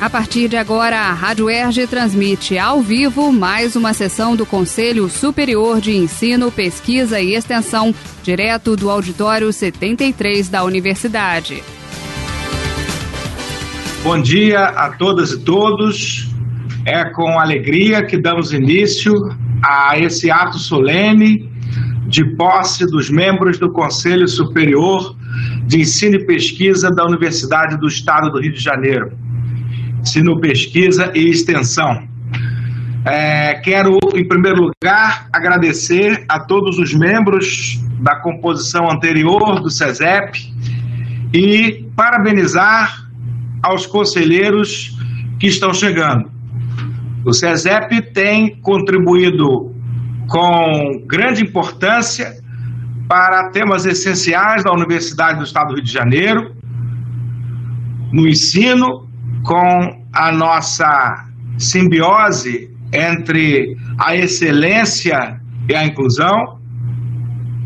A partir de agora, a Rádio Erge transmite ao vivo mais uma sessão do Conselho Superior de Ensino, Pesquisa e Extensão, direto do Auditório 73 da Universidade. Bom dia a todas e todos. É com alegria que damos início a esse ato solene de posse dos membros do Conselho Superior de Ensino e Pesquisa da Universidade do Estado do Rio de Janeiro ensino, pesquisa e extensão. É, quero, em primeiro lugar, agradecer a todos os membros da composição anterior do SESEP e parabenizar aos conselheiros que estão chegando. O SESEP tem contribuído com grande importância para temas essenciais da Universidade do Estado do Rio de Janeiro, no ensino com a nossa simbiose entre a excelência e a inclusão,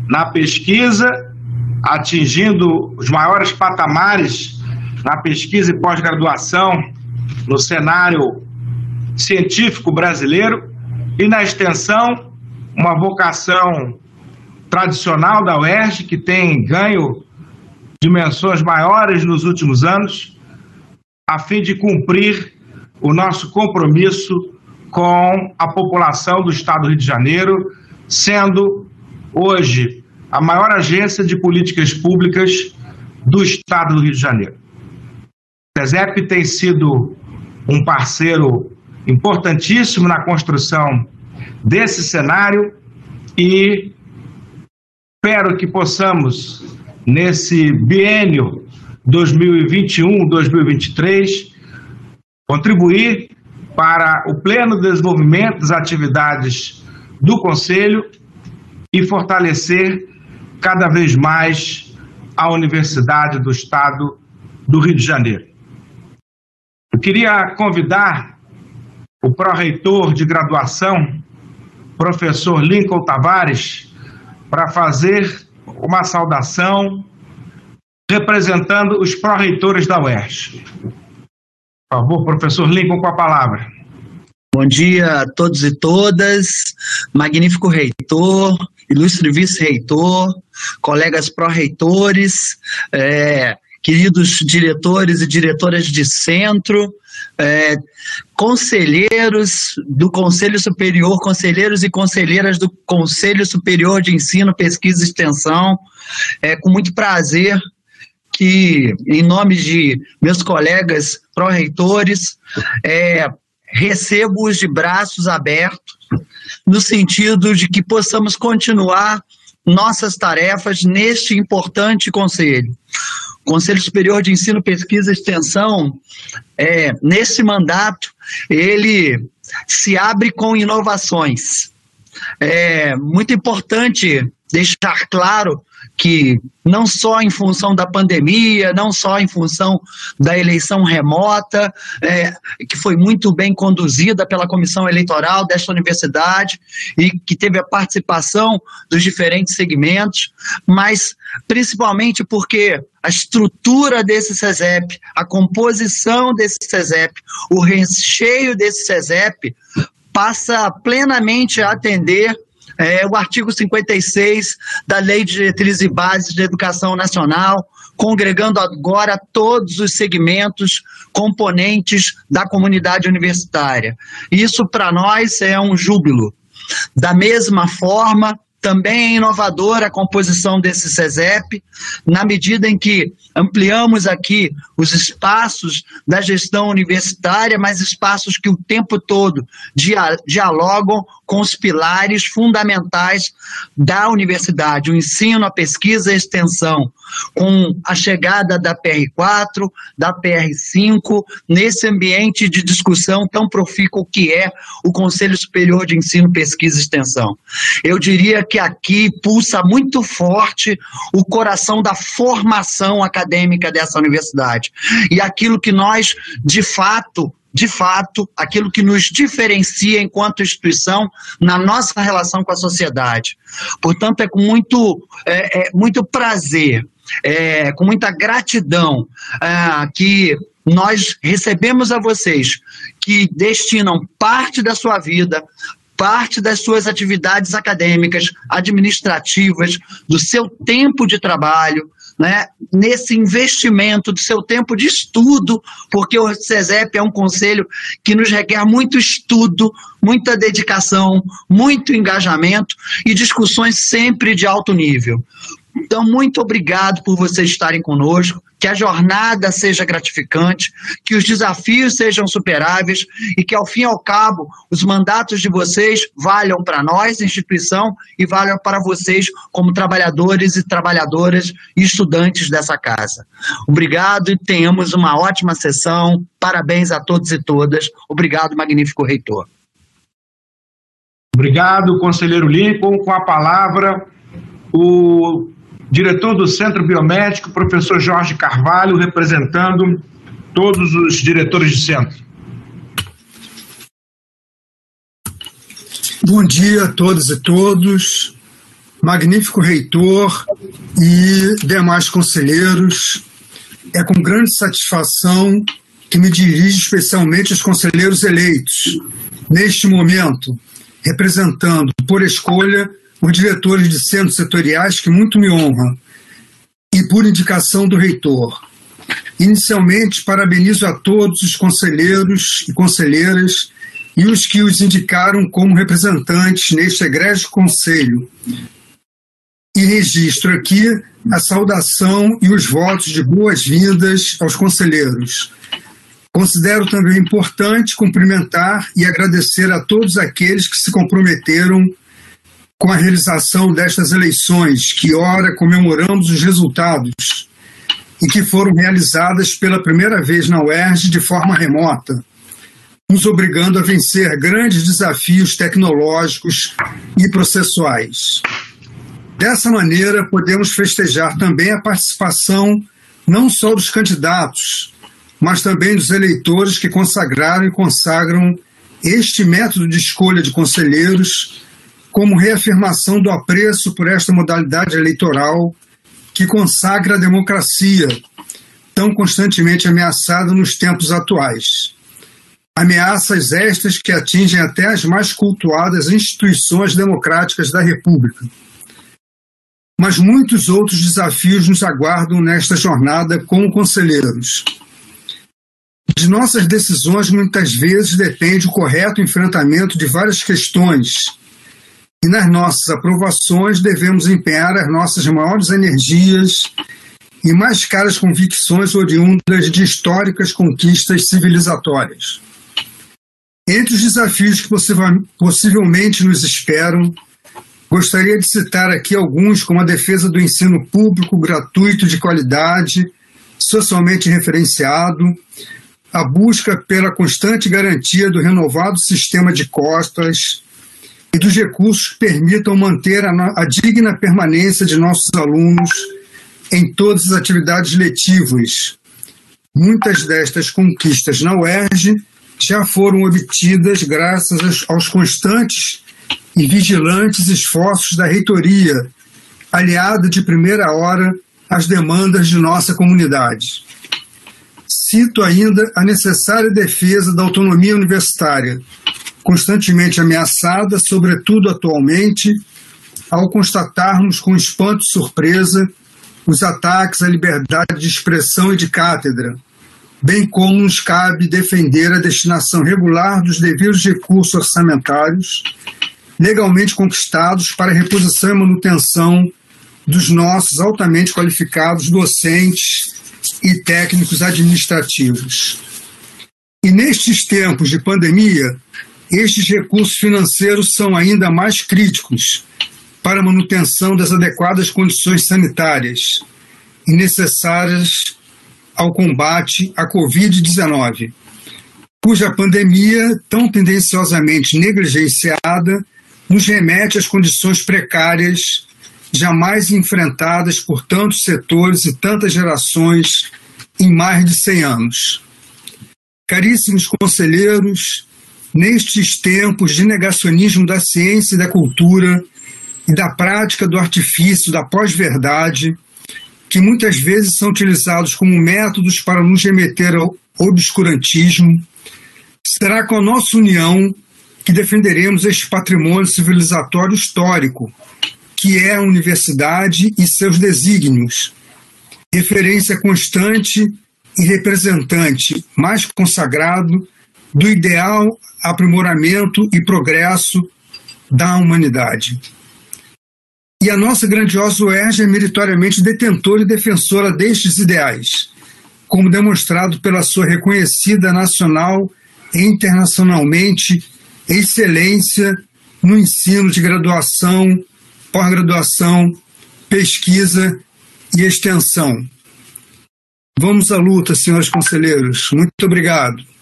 na pesquisa, atingindo os maiores patamares na pesquisa e pós-graduação no cenário científico brasileiro, e na extensão, uma vocação tradicional da UERJ, que tem ganho dimensões maiores nos últimos anos a fim de cumprir o nosso compromisso com a população do Estado do Rio de Janeiro, sendo hoje a maior agência de políticas públicas do Estado do Rio de Janeiro. O CESEP tem sido um parceiro importantíssimo na construção desse cenário e espero que possamos, nesse biênio 2021-2023, contribuir para o pleno desenvolvimento das atividades do Conselho e fortalecer cada vez mais a Universidade do Estado do Rio de Janeiro. Eu queria convidar o pró-reitor de graduação, professor Lincoln Tavares, para fazer uma saudação representando os pró-reitores da UERJ. Por favor, professor Lincoln, com a palavra. Bom dia a todos e todas, magnífico reitor, ilustre vice-reitor, colegas pró-reitores, é, queridos diretores e diretoras de centro, é, conselheiros do Conselho Superior, conselheiros e conselheiras do Conselho Superior de Ensino, Pesquisa e Extensão. É com muito prazer que, em nome de meus colegas pró-reitores, é, recebo-os de braços abertos, no sentido de que possamos continuar nossas tarefas neste importante conselho. O Conselho Superior de Ensino, Pesquisa e Extensão, é, nesse mandato, ele se abre com inovações. É muito importante deixar claro que não só em função da pandemia, não só em função da eleição remota, é, que foi muito bem conduzida pela comissão eleitoral desta universidade e que teve a participação dos diferentes segmentos, mas principalmente porque a estrutura desse CESEP, a composição desse CESEP, o recheio desse CESEP passa plenamente a atender é, o artigo 56 da Lei de Diretrizes e Bases de Educação Nacional, congregando agora todos os segmentos, componentes da comunidade universitária. Isso, para nós, é um júbilo. Da mesma forma, também é inovadora a composição desse CESEP, na medida em que ampliamos aqui os espaços da gestão universitária, mas espaços que o tempo todo dialogam com os pilares fundamentais da universidade, o ensino, a pesquisa e a extensão, com a chegada da PR4, da PR5, nesse ambiente de discussão tão profícuo que é o Conselho Superior de Ensino, Pesquisa e Extensão. Eu diria que aqui pulsa muito forte o coração da formação acadêmica dessa universidade. E aquilo que nós, de fato, de fato, aquilo que nos diferencia enquanto instituição na nossa relação com a sociedade. Portanto, é com muito, é, é muito prazer, é, com muita gratidão é, que nós recebemos a vocês que destinam parte da sua vida, parte das suas atividades acadêmicas, administrativas, do seu tempo de trabalho, né, nesse investimento do seu tempo de estudo, porque o CESEP é um conselho que nos requer muito estudo, muita dedicação, muito engajamento e discussões sempre de alto nível. Então, muito obrigado por vocês estarem conosco, que a jornada seja gratificante, que os desafios sejam superáveis e que, ao fim e ao cabo, os mandatos de vocês valham para nós, instituição, e valham para vocês como trabalhadores e trabalhadoras e estudantes dessa casa. Obrigado e tenhamos uma ótima sessão. Parabéns a todos e todas. Obrigado, magnífico reitor. Obrigado, conselheiro Lincoln. Com a palavra, o diretor do Centro Biomédico, professor Jorge Carvalho, representando todos os diretores de centro. Bom dia a todas e todos, magnífico reitor e demais conselheiros. É com grande satisfação que me dirijo especialmente aos conselheiros eleitos, neste momento, representando por escolha por diretores de centros setoriais, que muito me honra, e por indicação do reitor. Inicialmente, parabenizo a todos os conselheiros e conselheiras e os que os indicaram como representantes neste egrégio conselho. E registro aqui a saudação e os votos de boas-vindas aos conselheiros. Considero também importante cumprimentar e agradecer a todos aqueles que se comprometeram com a realização destas eleições, que ora comemoramos os resultados e que foram realizadas pela primeira vez na UERJ de forma remota, nos obrigando a vencer grandes desafios tecnológicos e processuais. Dessa maneira, podemos festejar também a participação não só dos candidatos, mas também dos eleitores que consagraram e consagram este método de escolha de conselheiros como reafirmação do apreço por esta modalidade eleitoral que consagra a democracia, tão constantemente ameaçada nos tempos atuais. Ameaças estas que atingem até as mais cultuadas instituições democráticas da República. Mas muitos outros desafios nos aguardam nesta jornada como conselheiros. De nossas decisões, muitas vezes, depende o correto enfrentamento de várias questões e nas nossas aprovações devemos empenhar as nossas maiores energias e mais caras convicções oriundas de históricas conquistas civilizatórias. Entre os desafios que possivelmente nos esperam, gostaria de citar aqui alguns, como a defesa do ensino público gratuito de qualidade, socialmente referenciado, a busca pela constante garantia do renovado sistema de costas, e dos recursos que permitam manter a, a digna permanência de nossos alunos em todas as atividades letivas. Muitas destas conquistas na UERJ já foram obtidas graças aos, aos constantes e vigilantes esforços da reitoria, aliada de primeira hora às demandas de nossa comunidade. Cito ainda a necessária defesa da autonomia universitária, constantemente ameaçada, sobretudo atualmente, ao constatarmos com espanto e surpresa os ataques à liberdade de expressão e de cátedra, bem como nos cabe defender a destinação regular dos devidos recursos orçamentários legalmente conquistados para reposição e manutenção dos nossos altamente qualificados docentes e técnicos administrativos. E nestes tempos de pandemia, estes recursos financeiros são ainda mais críticos para a manutenção das adequadas condições sanitárias e necessárias ao combate à Covid-19, cuja pandemia, tão tendenciosamente negligenciada, nos remete às condições precárias jamais enfrentadas por tantos setores e tantas gerações em mais de 100 anos. Caríssimos conselheiros, nestes tempos de negacionismo da ciência e da cultura e da prática do artifício da pós-verdade, que muitas vezes são utilizados como métodos para nos remeter ao, obscurantismo, será com a nossa união que defenderemos este patrimônio civilizatório histórico, que é a universidade e seus desígnios, referência constante e representante mais consagrado do ideal aprimoramento e progresso da humanidade. E a nossa grandiosa UERJ é meritoriamente detentora e defensora destes ideais, como demonstrado pela sua reconhecida nacional e internacionalmente excelência no ensino de graduação, pós-graduação, pesquisa e extensão. Vamos à luta, senhores conselheiros. Muito obrigado.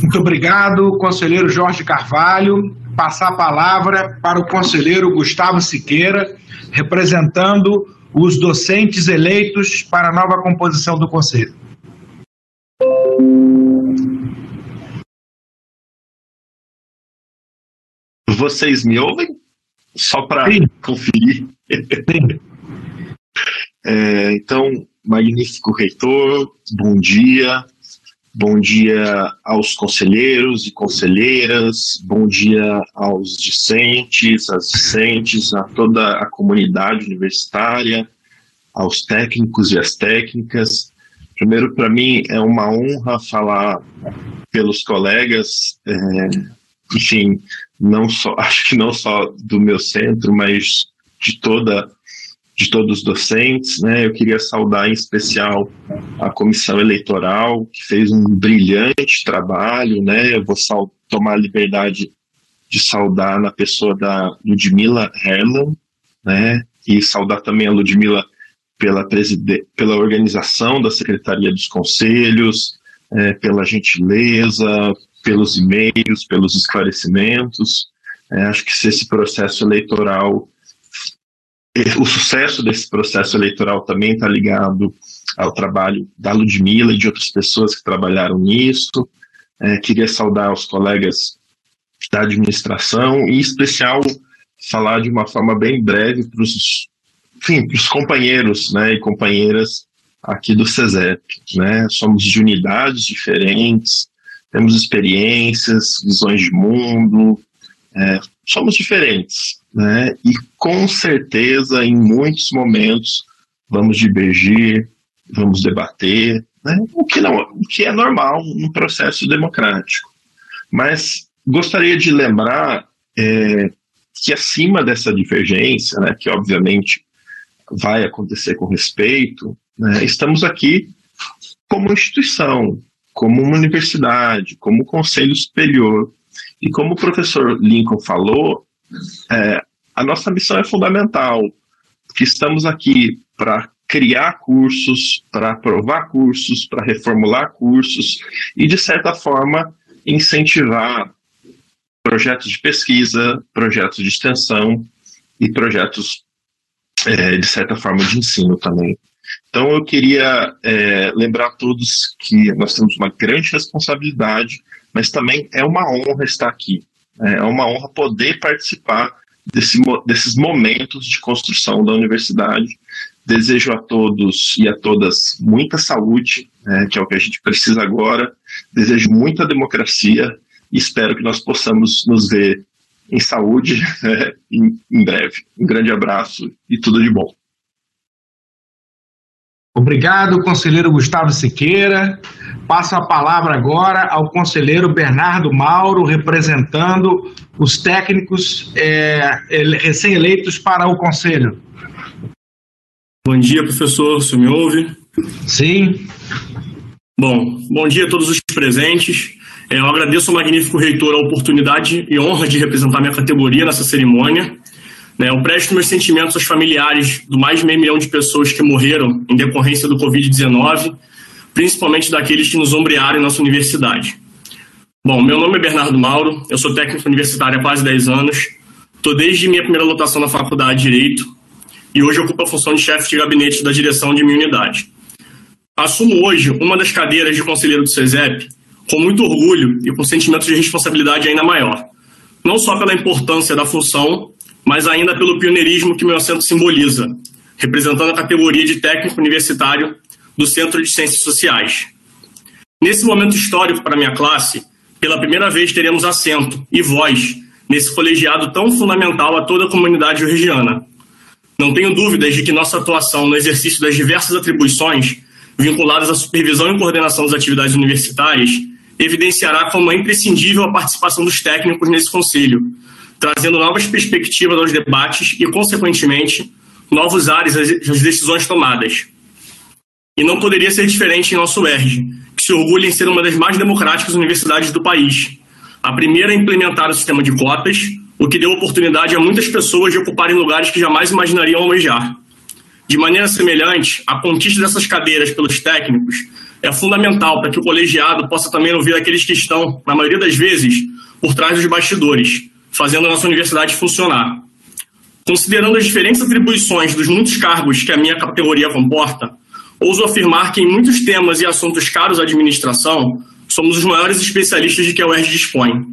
Muito obrigado, conselheiro Jorge Carvalho. Passar a palavra para o conselheiro Gustavo Siqueira, representando os docentes eleitos para a nova composição do conselho. Vocês me ouvem? Só para conferir. é, então, magnífico reitor, bom dia. Bom dia aos conselheiros e conselheiras, bom dia aos discentes, às discentes, a toda a comunidade universitária, aos técnicos e às técnicas. Primeiro, para mim, é uma honra falar pelos colegas, é, enfim, não só, acho que não só do meu centro, mas de toda de todos os docentes, né? Eu queria saudar em especial a comissão eleitoral que fez um brilhante trabalho, né? Eu vou tomar a liberdade de saudar na pessoa da Ludmila Herman, né? E saudar também a Ludmila pela, pela organização da Secretaria dos Conselhos, é, pela gentileza, pelos e-mails, pelos esclarecimentos. É, acho que se esse processo eleitoral o sucesso desse processo eleitoral também está ligado ao trabalho da Ludmilla e de outras pessoas que trabalharam nisso. É, queria saudar os colegas da administração e, em especial, falar de uma forma bem breve para os companheiros né, e companheiras aqui do CESEP. Né? Somos de unidades diferentes, temos experiências, visões de mundo, é, somos diferentes, né? E com certeza, em muitos momentos, vamos divergir, vamos debater, né? o, que não, o que é normal no processo democrático. Mas gostaria de lembrar é, que acima dessa divergência, né, que obviamente vai acontecer com respeito, né, estamos aqui como instituição, como uma universidade, como conselho superior, e como o professor Lincoln falou, é, a nossa missão é fundamental, que estamos aqui para criar cursos, para aprovar cursos, para reformular cursos e, de certa forma, incentivar projetos de pesquisa, projetos de extensão e projetos, é, de certa forma, de ensino também. Então, eu queria é, lembrar a todos que nós temos uma grande responsabilidade mas também é uma honra estar aqui. Né? É uma honra poder participar desse, desses momentos de construção da universidade. Desejo a todos e a todas muita saúde, né, que é o que a gente precisa agora. Desejo muita democracia e espero que nós possamos nos ver em saúde né, em, em breve. Um grande abraço e tudo de bom. Obrigado, conselheiro Gustavo Siqueira. Passo a palavra agora ao conselheiro Bernardo Mauro, representando os técnicos é, recém-eleitos para o conselho. Bom dia, professor. Você me ouve? Sim. Bom, bom dia a todos os presentes. É, eu agradeço ao magnífico reitor a oportunidade e honra de representar minha categoria nessa cerimônia. Né, eu presto meus sentimentos aos familiares do mais de meio milhão de pessoas que morreram em decorrência do Covid-19, principalmente daqueles que nos ombrearam em nossa universidade. Bom, meu nome é Bernardo Mauro, eu sou técnico universitário há quase 10 anos, estou desde minha primeira lotação na Faculdade de Direito e hoje ocupo a função de chefe de gabinete da direção de minha unidade. Assumo hoje uma das cadeiras de conselheiro do CESEP com muito orgulho e com sentimento de responsabilidade ainda maior, não só pela importância da função, mas ainda pelo pioneirismo que meu assento simboliza, representando a categoria de técnico universitário do Centro de Ciências Sociais. Nesse momento histórico para minha classe, pela primeira vez teremos assento e voz nesse colegiado tão fundamental a toda a comunidade georgiana. Não tenho dúvidas de que nossa atuação no exercício das diversas atribuições vinculadas à supervisão e coordenação das atividades universitárias evidenciará como é imprescindível a participação dos técnicos nesse conselho, trazendo novas perspectivas aos debates e, consequentemente, novos ares às decisões tomadas. E não poderia ser diferente em nosso UERJ, que se orgulha em ser uma das mais democráticas universidades do país, a primeira a implementar o sistema de cotas, o que deu oportunidade a muitas pessoas de ocuparem lugares que jamais imaginariam almejar. De maneira semelhante, a conquista dessas cadeiras pelos técnicos é fundamental para que o colegiado possa também ouvir aqueles que estão, na maioria das vezes, por trás dos bastidores, fazendo a nossa universidade funcionar. Considerando as diferentes atribuições dos muitos cargos que a minha categoria comporta, ouso afirmar que em muitos temas e assuntos caros à administração, somos os maiores especialistas de que a UERJ dispõe.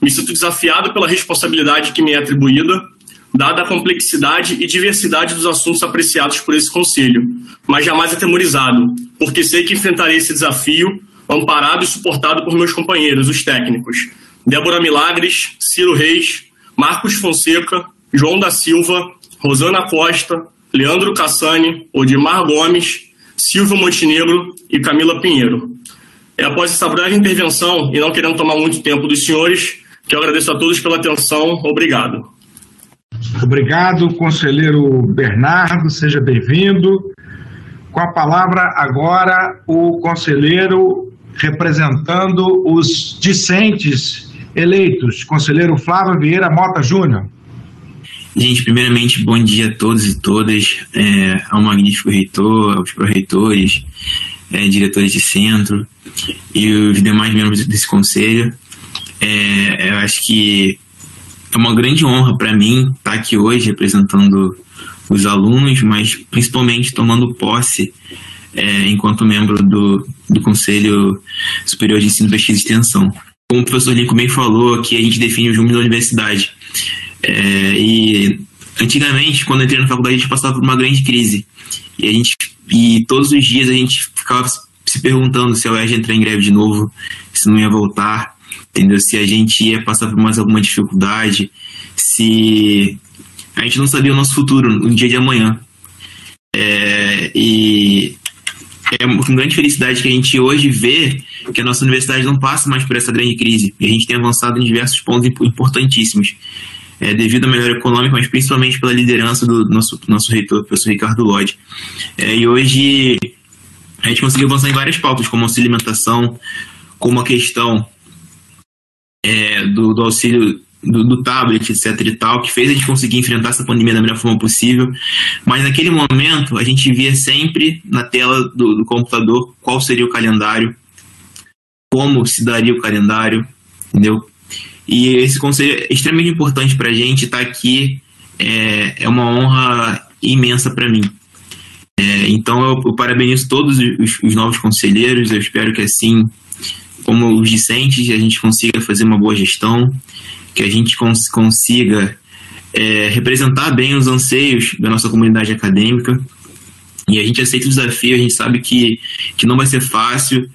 Me sinto desafiado pela responsabilidade que me é atribuída, dada a complexidade e diversidade dos assuntos apreciados por esse Conselho, mas jamais atemorizado, porque sei que enfrentarei esse desafio amparado e suportado por meus companheiros, os técnicos, Débora Milagres, Ciro Reis, Marcos Fonseca, João da Silva, Rosana Costa, Leandro Cassani, Odimar Gomes, Silvio Montenegro e Camila Pinheiro. É após essa breve intervenção, e não querendo tomar muito tempo dos senhores, que eu agradeço a todos pela atenção. Obrigado. Obrigado, conselheiro Bernardo, seja bem-vindo. Com a palavra agora o conselheiro representando os discentes eleitos, conselheiro Flávio Vieira Mota Júnior. Gente, primeiramente, bom dia a todos e todas, é, ao magnífico reitor, aos pró-reitores, é, diretores de centro e os demais membros desse conselho. É, eu acho que é uma grande honra para mim estar aqui hoje representando os alunos, mas principalmente tomando posse é, enquanto membro do, do Conselho Superior de Ensino, Pesquisa e Extensão. Como o professor Lincoln bem falou, aqui a gente define os rumos da universidade. É, e antigamente, quando eu entrei na faculdade, a gente passava por uma grande crise. E, a gente, e todos os dias a gente ficava se perguntando se a UERJ ia entrar em greve de novo, se não ia voltar, entendeu? Se a gente ia passar por mais alguma dificuldade, se a gente não sabia o nosso futuro no dia de amanhã. É, e é com grande felicidade que a gente hoje vê que a nossa universidade não passa mais por essa grande crise. E a gente tem avançado em diversos pontos importantíssimos, é, devido à melhora econômica, mas principalmente pela liderança do nosso, nosso reitor, professor Ricardo Lodge. É, e hoje a gente conseguiu avançar em várias pautas, como auxílio alimentação, como a questão é, do, do, auxílio do, do, tablet, etc e tal, que fez a gente conseguir enfrentar essa pandemia da melhor forma possível. Mas naquele momento, a gente via sempre na tela do, do computador qual seria o calendário, como se daria o calendário, entendeu? E esse conselho é extremamente importante para a gente estar tá aqui. É, é uma honra imensa para mim. É, então eu, eu, parabenizo todos os, os, novos conselheiros, eu espero que assim, como os discentes, a gente consiga fazer uma boa gestão, que a gente cons consiga é, representar bem os anseios da nossa comunidade acadêmica. E a gente aceita o desafio, a gente sabe que, que não vai ser fácil.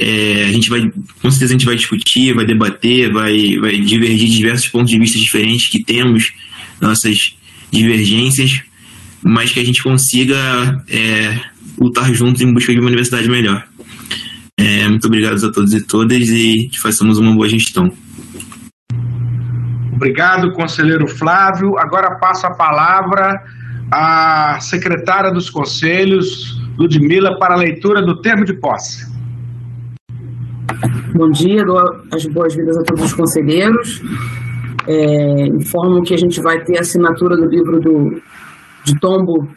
É, a gente vai, com certeza a gente vai discutir, vai debater, vai, vai divergir de diversos pontos de vista diferentes que temos, nossas divergências, mas que a gente consiga é, lutar juntos em busca de uma universidade melhor. É, muito obrigado a todos e todas e que façamos uma boa gestão. Obrigado, conselheiro Flávio. Agora passo a palavra à secretária dos conselhos, Ludmila, para a leitura do termo de posse. Bom dia, dou as boas-vindas a todos os conselheiros. É, informo que a gente vai ter a assinatura do livro do de tombo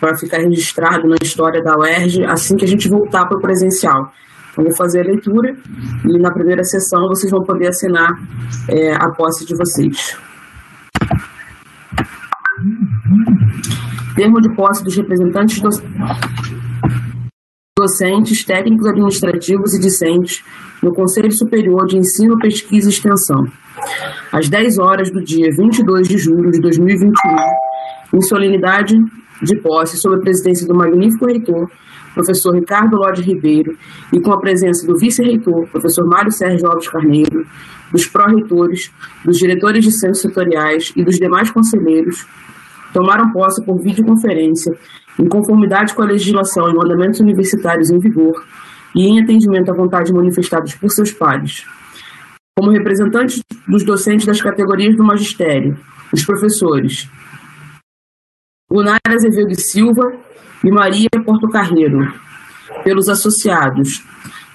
para ficar registrado na história da UERJ assim que a gente voltar para o presencial. Então, vou fazer a leitura e na primeira sessão vocês vão poder assinar é, a posse de vocês. Termo de posse dos representantes do... docentes, técnicos administrativos e discentes no Conselho Superior de Ensino, Pesquisa e Extensão. Às 10 horas do dia 22 de julho de 2021, em solenidade de posse, sob a presidência do magnífico reitor, professor Ricardo Lodi Ribeiro, e com a presença do vice-reitor, professor Mário Sérgio Alves Carneiro, dos pró-reitores, dos diretores de centros setoriais e dos demais conselheiros, tomaram posse por videoconferência, em conformidade com a legislação e mandamentos universitários em vigor e em atendimento à vontade manifestados por seus pares. Como representantes dos docentes das categorias do magistério, os professores Gunara Azevedo Silva e Maria Portocarreiro, pelos associados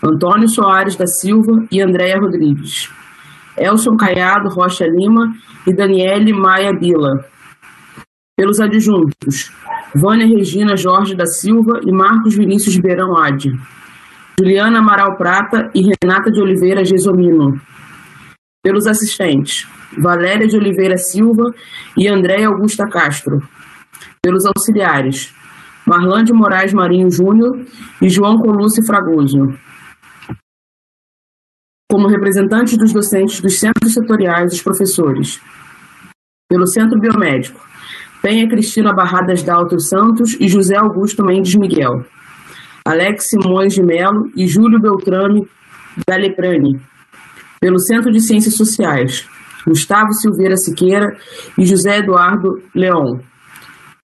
Antônio Soares da Silva e Andréia Rodrigues, Elson Caiado Rocha Lima e Daniele Maia Bila, pelos adjuntos Vânia Regina Jorge da Silva e Marcos Vinícius Beirão Ade, Juliana Amaral Prata e Renata de Oliveira Gesomino, pelos assistentes Valéria de Oliveira Silva e Andréia Augusta Castro, pelos auxiliares Marlande Moraes Marinho Júnior e João Colucci Fragoso. Como representantes dos docentes dos centros setoriais, os professores. Pelo Centro Biomédico, Penha Cristina Barradas Dalto Santos e José Augusto Mendes Miguel. Alex Simões de Melo e Júlio Beltrame da Leprani. Pelo Centro de Ciências Sociais, Gustavo Silveira Siqueira e José Eduardo Leão.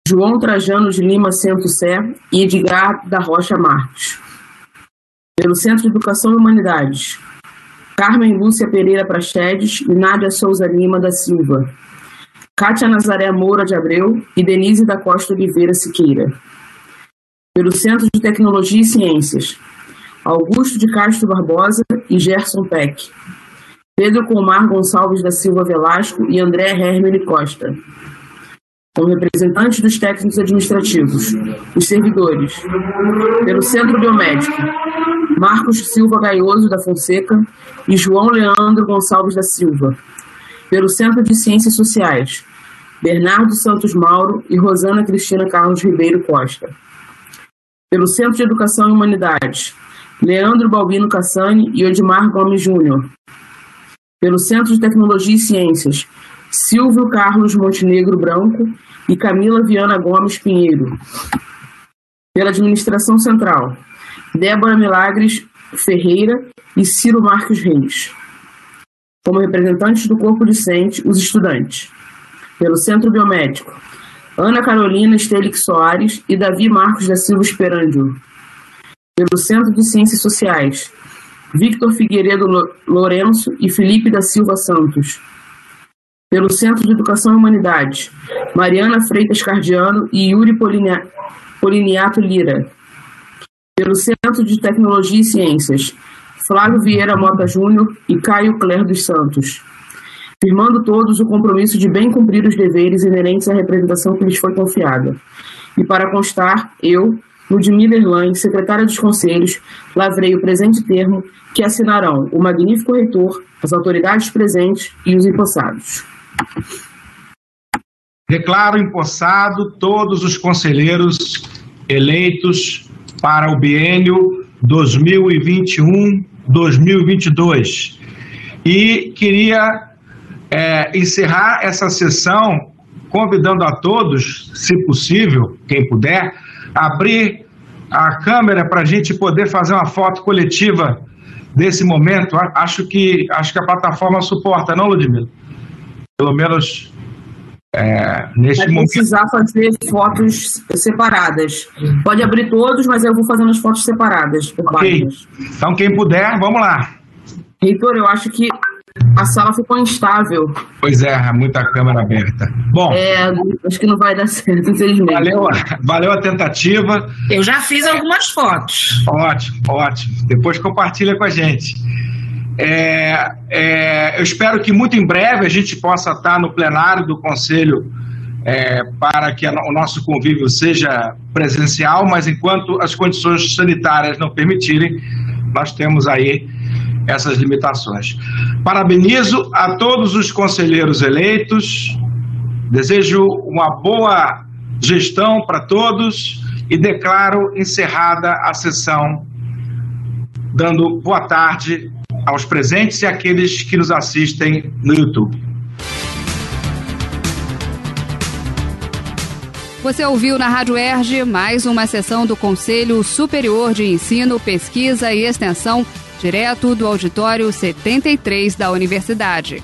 João Trajano de Lima Centro Sé e Edgar da Rocha Marques. Pelo Centro de Educação e Humanidades, Carmen Lúcia Pereira Prachedes e Nádia Souza Lima da Silva. Cátia Nazaré Moura de Abreu e Denise da Costa Oliveira Siqueira. Pelo Centro de Tecnologia e Ciências, Augusto de Castro Barbosa e Gerson Peck. Pedro Colmar Gonçalves da Silva Velasco e André Hermele Costa como representantes dos técnicos administrativos, os servidores, pelo Centro Biomédico, Marcos Silva Gaioso da Fonseca e João Leandro Gonçalves da Silva, pelo Centro de Ciências Sociais, Bernardo Santos Mauro e Rosana Cristina Carlos Ribeiro Costa, pelo Centro de Educação e Humanidades, Leandro Balbino Cassani e Odimar Gomes Júnior, pelo Centro de Tecnologia e Ciências, Silvio Carlos Montenegro Branco e Camila Viana Gomes Pinheiro. Pela Administração Central, Débora Milagres Ferreira e Ciro Marques Reis. Como representantes do corpo docente, os estudantes. Pelo Centro Biomédico, Ana Carolina Estelix Soares e Davi Marcos da Silva Esperandio. Pelo Centro de Ciências Sociais, Victor Figueiredo Lourenço e Felipe da Silva Santos pelo Centro de Educação e Humanidades, Mariana Freitas Cardiano e Yuri Poliniato Lira. Pelo Centro de Tecnologia e Ciências, Flávio Vieira Mota Júnior e Caio Cler dos Santos. Firmando todos o compromisso de bem cumprir os deveres inerentes à representação que lhes foi confiada. E para constar, eu, Ludmila Erlain, secretária dos Conselhos, lavrei o presente termo que assinarão o magnífico reitor, as autoridades presentes e os empossados. Declaro empossado todos os conselheiros eleitos para o biênio 2021-2022. E queria é, encerrar essa sessão convidando a todos, se possível, quem puder, abrir a câmera para a gente poder fazer uma foto coletiva desse momento. Acho que, acho que a plataforma suporta, não, Ludmila? pelo menos é, neste Vai precisar fazer fotos separadas. Pode abrir todos, mas eu vou fazendo as fotos separadas. Ok. Então, quem puder, vamos lá. Reitor, eu acho que a sala ficou instável. Pois é, muita câmera aberta. Bom. É, acho que não vai dar certo, infelizmente. Valeu, valeu a tentativa. Eu já fiz algumas fotos. Ótimo, ótimo. Depois compartilha com a gente. É, é, eu espero que muito em breve a gente possa estar no plenário do Conselho é, para que o nosso convívio seja presencial, mas enquanto as condições sanitárias não permitirem, nós temos aí essas limitações. Parabenizo a todos os conselheiros eleitos, desejo uma boa gestão para todos e declaro encerrada a sessão, dando boa tarde aos presentes e àqueles que nos assistem no YouTube. Você ouviu na Rádio Erge mais uma sessão do Conselho Superior de Ensino, Pesquisa e Extensão, direto do auditório 73 da Universidade.